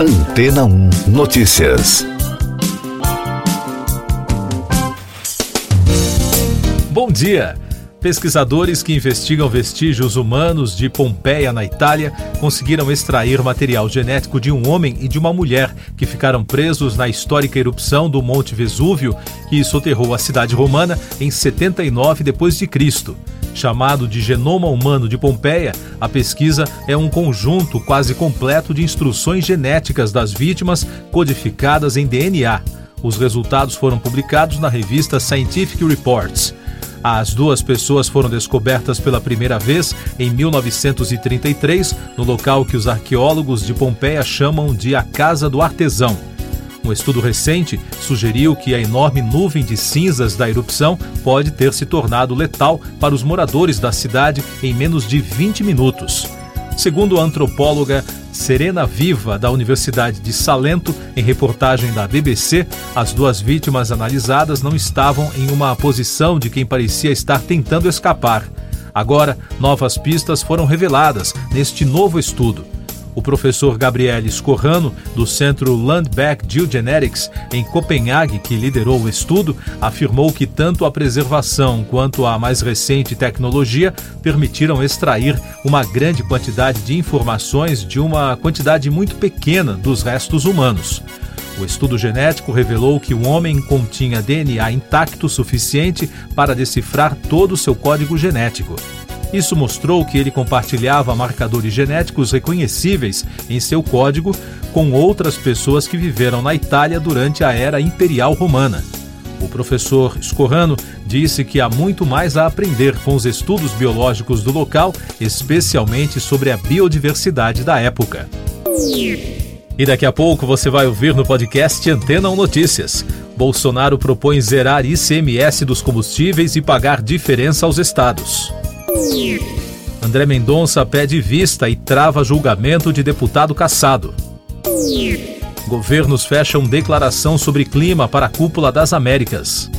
Antena 1 Notícias. Bom dia! Pesquisadores que investigam vestígios humanos de Pompeia, na Itália, conseguiram extrair material genético de um homem e de uma mulher que ficaram presos na histórica erupção do Monte Vesúvio, que soterrou a cidade romana em 79 d.C. Chamado de Genoma Humano de Pompeia, a pesquisa é um conjunto quase completo de instruções genéticas das vítimas codificadas em DNA. Os resultados foram publicados na revista Scientific Reports. As duas pessoas foram descobertas pela primeira vez em 1933, no local que os arqueólogos de Pompeia chamam de a Casa do Artesão. Um estudo recente sugeriu que a enorme nuvem de cinzas da erupção pode ter se tornado letal para os moradores da cidade em menos de 20 minutos. Segundo a antropóloga Serena Viva, da Universidade de Salento, em reportagem da BBC, as duas vítimas analisadas não estavam em uma posição de quem parecia estar tentando escapar. Agora, novas pistas foram reveladas neste novo estudo. O professor Gabriele Scorrano, do Centro Landbeck Geogenetics, em Copenhague, que liderou o estudo, afirmou que tanto a preservação quanto a mais recente tecnologia permitiram extrair uma grande quantidade de informações de uma quantidade muito pequena dos restos humanos. O estudo genético revelou que o homem continha DNA intacto suficiente para decifrar todo o seu código genético. Isso mostrou que ele compartilhava marcadores genéticos reconhecíveis em seu código com outras pessoas que viveram na Itália durante a era imperial romana. O professor Scorrano disse que há muito mais a aprender com os estudos biológicos do local, especialmente sobre a biodiversidade da época. E daqui a pouco você vai ouvir no podcast Antena 1 Notícias. Bolsonaro propõe zerar ICMS dos combustíveis e pagar diferença aos estados. André Mendonça pede vista e trava julgamento de deputado caçado. Governos fecham declaração sobre clima para a cúpula das Américas.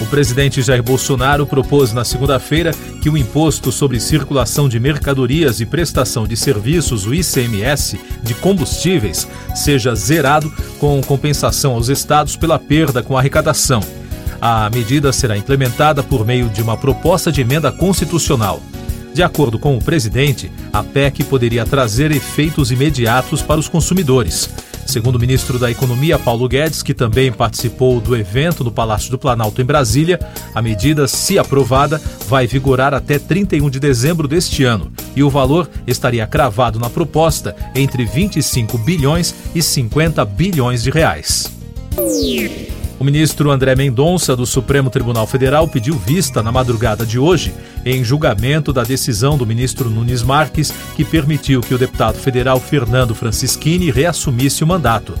O presidente Jair Bolsonaro propôs na segunda-feira que o imposto sobre circulação de mercadorias e prestação de serviços, o ICMS, de combustíveis, seja zerado com compensação aos estados pela perda com arrecadação. A medida será implementada por meio de uma proposta de emenda constitucional. De acordo com o presidente, a PEC poderia trazer efeitos imediatos para os consumidores. Segundo o ministro da Economia, Paulo Guedes, que também participou do evento no Palácio do Planalto em Brasília, a medida, se aprovada, vai vigorar até 31 de dezembro deste ano e o valor estaria cravado na proposta entre 25 bilhões e 50 bilhões de reais. O ministro André Mendonça, do Supremo Tribunal Federal, pediu vista na madrugada de hoje em julgamento da decisão do ministro Nunes Marques, que permitiu que o deputado federal Fernando Francischini reassumisse o mandato.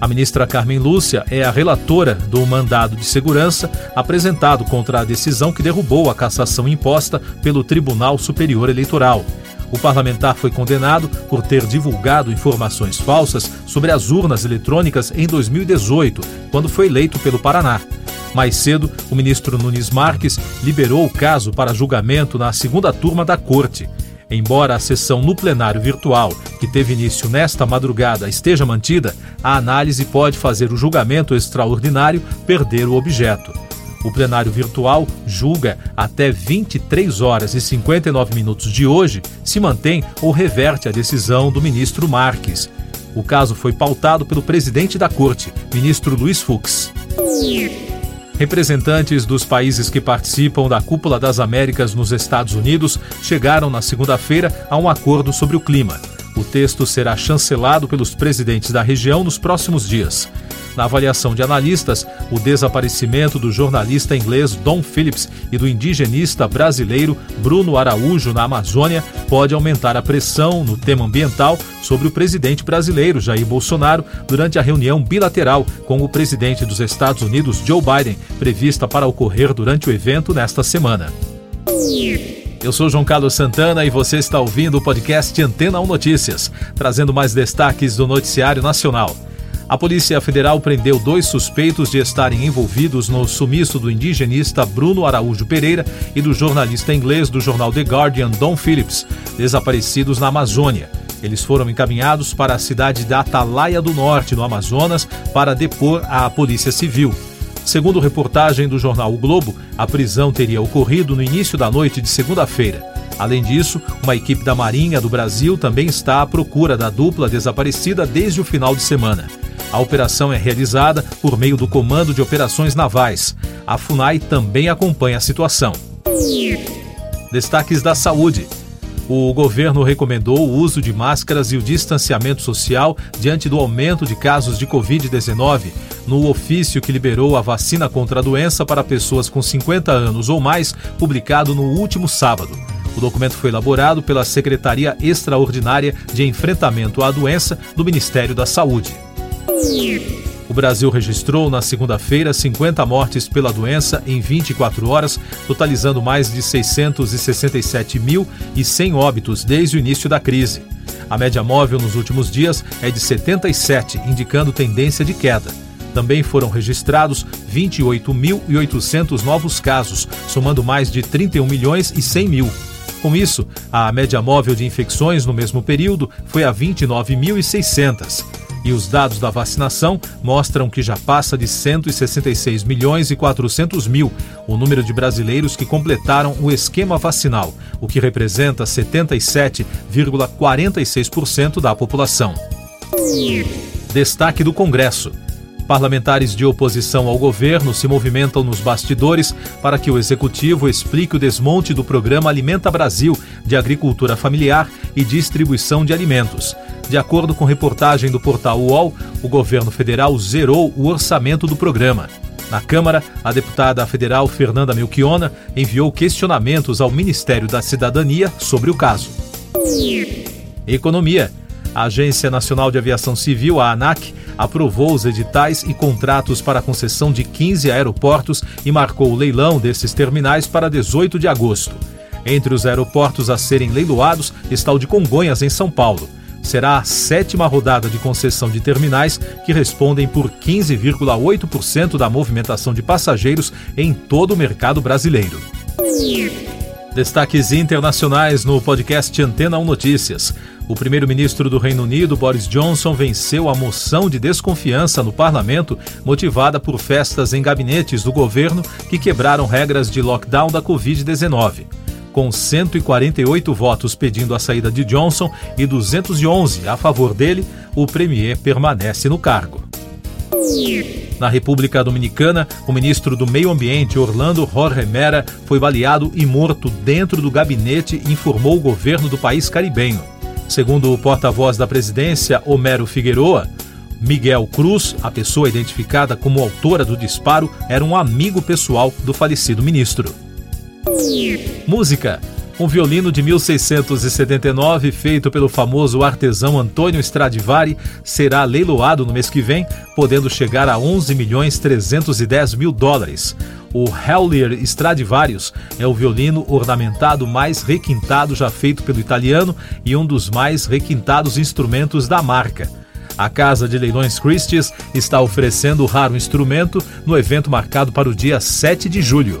A ministra Carmen Lúcia é a relatora do mandado de segurança apresentado contra a decisão que derrubou a cassação imposta pelo Tribunal Superior Eleitoral. O parlamentar foi condenado por ter divulgado informações falsas sobre as urnas eletrônicas em 2018, quando foi eleito pelo Paraná. Mais cedo, o ministro Nunes Marques liberou o caso para julgamento na segunda turma da Corte. Embora a sessão no plenário virtual, que teve início nesta madrugada, esteja mantida, a análise pode fazer o julgamento extraordinário perder o objeto. O plenário virtual julga até 23 horas e 59 minutos de hoje se mantém ou reverte a decisão do ministro Marques. O caso foi pautado pelo presidente da corte, ministro Luiz Fux. Representantes dos países que participam da Cúpula das Américas nos Estados Unidos chegaram na segunda-feira a um acordo sobre o clima. O texto será chancelado pelos presidentes da região nos próximos dias. Na avaliação de analistas, o desaparecimento do jornalista inglês Don Phillips e do indigenista brasileiro Bruno Araújo na Amazônia pode aumentar a pressão no tema ambiental sobre o presidente brasileiro Jair Bolsonaro durante a reunião bilateral com o presidente dos Estados Unidos Joe Biden, prevista para ocorrer durante o evento nesta semana. Eu sou João Carlos Santana e você está ouvindo o podcast Antena 1 Notícias, trazendo mais destaques do noticiário nacional. A Polícia Federal prendeu dois suspeitos de estarem envolvidos no sumiço do indigenista Bruno Araújo Pereira e do jornalista inglês do jornal The Guardian, Don Phillips, desaparecidos na Amazônia. Eles foram encaminhados para a cidade da Atalaia do Norte, no Amazonas, para depor à Polícia Civil. Segundo reportagem do jornal O Globo, a prisão teria ocorrido no início da noite de segunda-feira. Além disso, uma equipe da Marinha do Brasil também está à procura da dupla desaparecida desde o final de semana. A operação é realizada por meio do Comando de Operações Navais. A FUNAI também acompanha a situação. Destaques da saúde. O governo recomendou o uso de máscaras e o distanciamento social diante do aumento de casos de Covid-19 no ofício que liberou a vacina contra a doença para pessoas com 50 anos ou mais, publicado no último sábado. O documento foi elaborado pela Secretaria Extraordinária de Enfrentamento à Doença do Ministério da Saúde. O Brasil registrou na segunda-feira 50 mortes pela doença em 24 horas, totalizando mais de 667.100 óbitos desde o início da crise. A média móvel nos últimos dias é de 77, indicando tendência de queda. Também foram registrados 28.800 novos casos, somando mais de 31 milhões e 100 mil. Com isso, a média móvel de infecções no mesmo período foi a 29.600. E os dados da vacinação mostram que já passa de 166 milhões e 400 mil o número de brasileiros que completaram o esquema vacinal, o que representa 77,46% da população. Destaque do Congresso. Parlamentares de oposição ao governo se movimentam nos bastidores para que o executivo explique o desmonte do programa Alimenta Brasil de agricultura familiar e distribuição de alimentos. De acordo com reportagem do portal UOL, o governo federal zerou o orçamento do programa. Na Câmara, a deputada federal Fernanda Melchiona enviou questionamentos ao Ministério da Cidadania sobre o caso. Economia. A Agência Nacional de Aviação Civil, a ANAC, aprovou os editais e contratos para a concessão de 15 aeroportos e marcou o leilão desses terminais para 18 de agosto. Entre os aeroportos a serem leiloados está o de Congonhas, em São Paulo. Será a sétima rodada de concessão de terminais que respondem por 15,8% da movimentação de passageiros em todo o mercado brasileiro. Destaques internacionais no podcast Antena 1 Notícias. O primeiro-ministro do Reino Unido, Boris Johnson, venceu a moção de desconfiança no parlamento, motivada por festas em gabinetes do governo que quebraram regras de lockdown da Covid-19. Com 148 votos pedindo a saída de Johnson e 211 a favor dele, o premier permanece no cargo. Na República Dominicana, o ministro do Meio Ambiente, Orlando Jorge Mera, foi baleado e morto dentro do gabinete, informou o governo do país caribenho. Segundo o porta-voz da presidência, Homero Figueroa, Miguel Cruz, a pessoa identificada como autora do disparo, era um amigo pessoal do falecido ministro. Música. Um violino de 1679, feito pelo famoso artesão Antônio Stradivari, será leiloado no mês que vem, podendo chegar a 11 milhões 310 mil dólares. O Heulier Stradivarius é o violino ornamentado mais requintado já feito pelo italiano e um dos mais requintados instrumentos da marca. A Casa de Leilões Christie's está oferecendo o raro instrumento no evento marcado para o dia 7 de julho.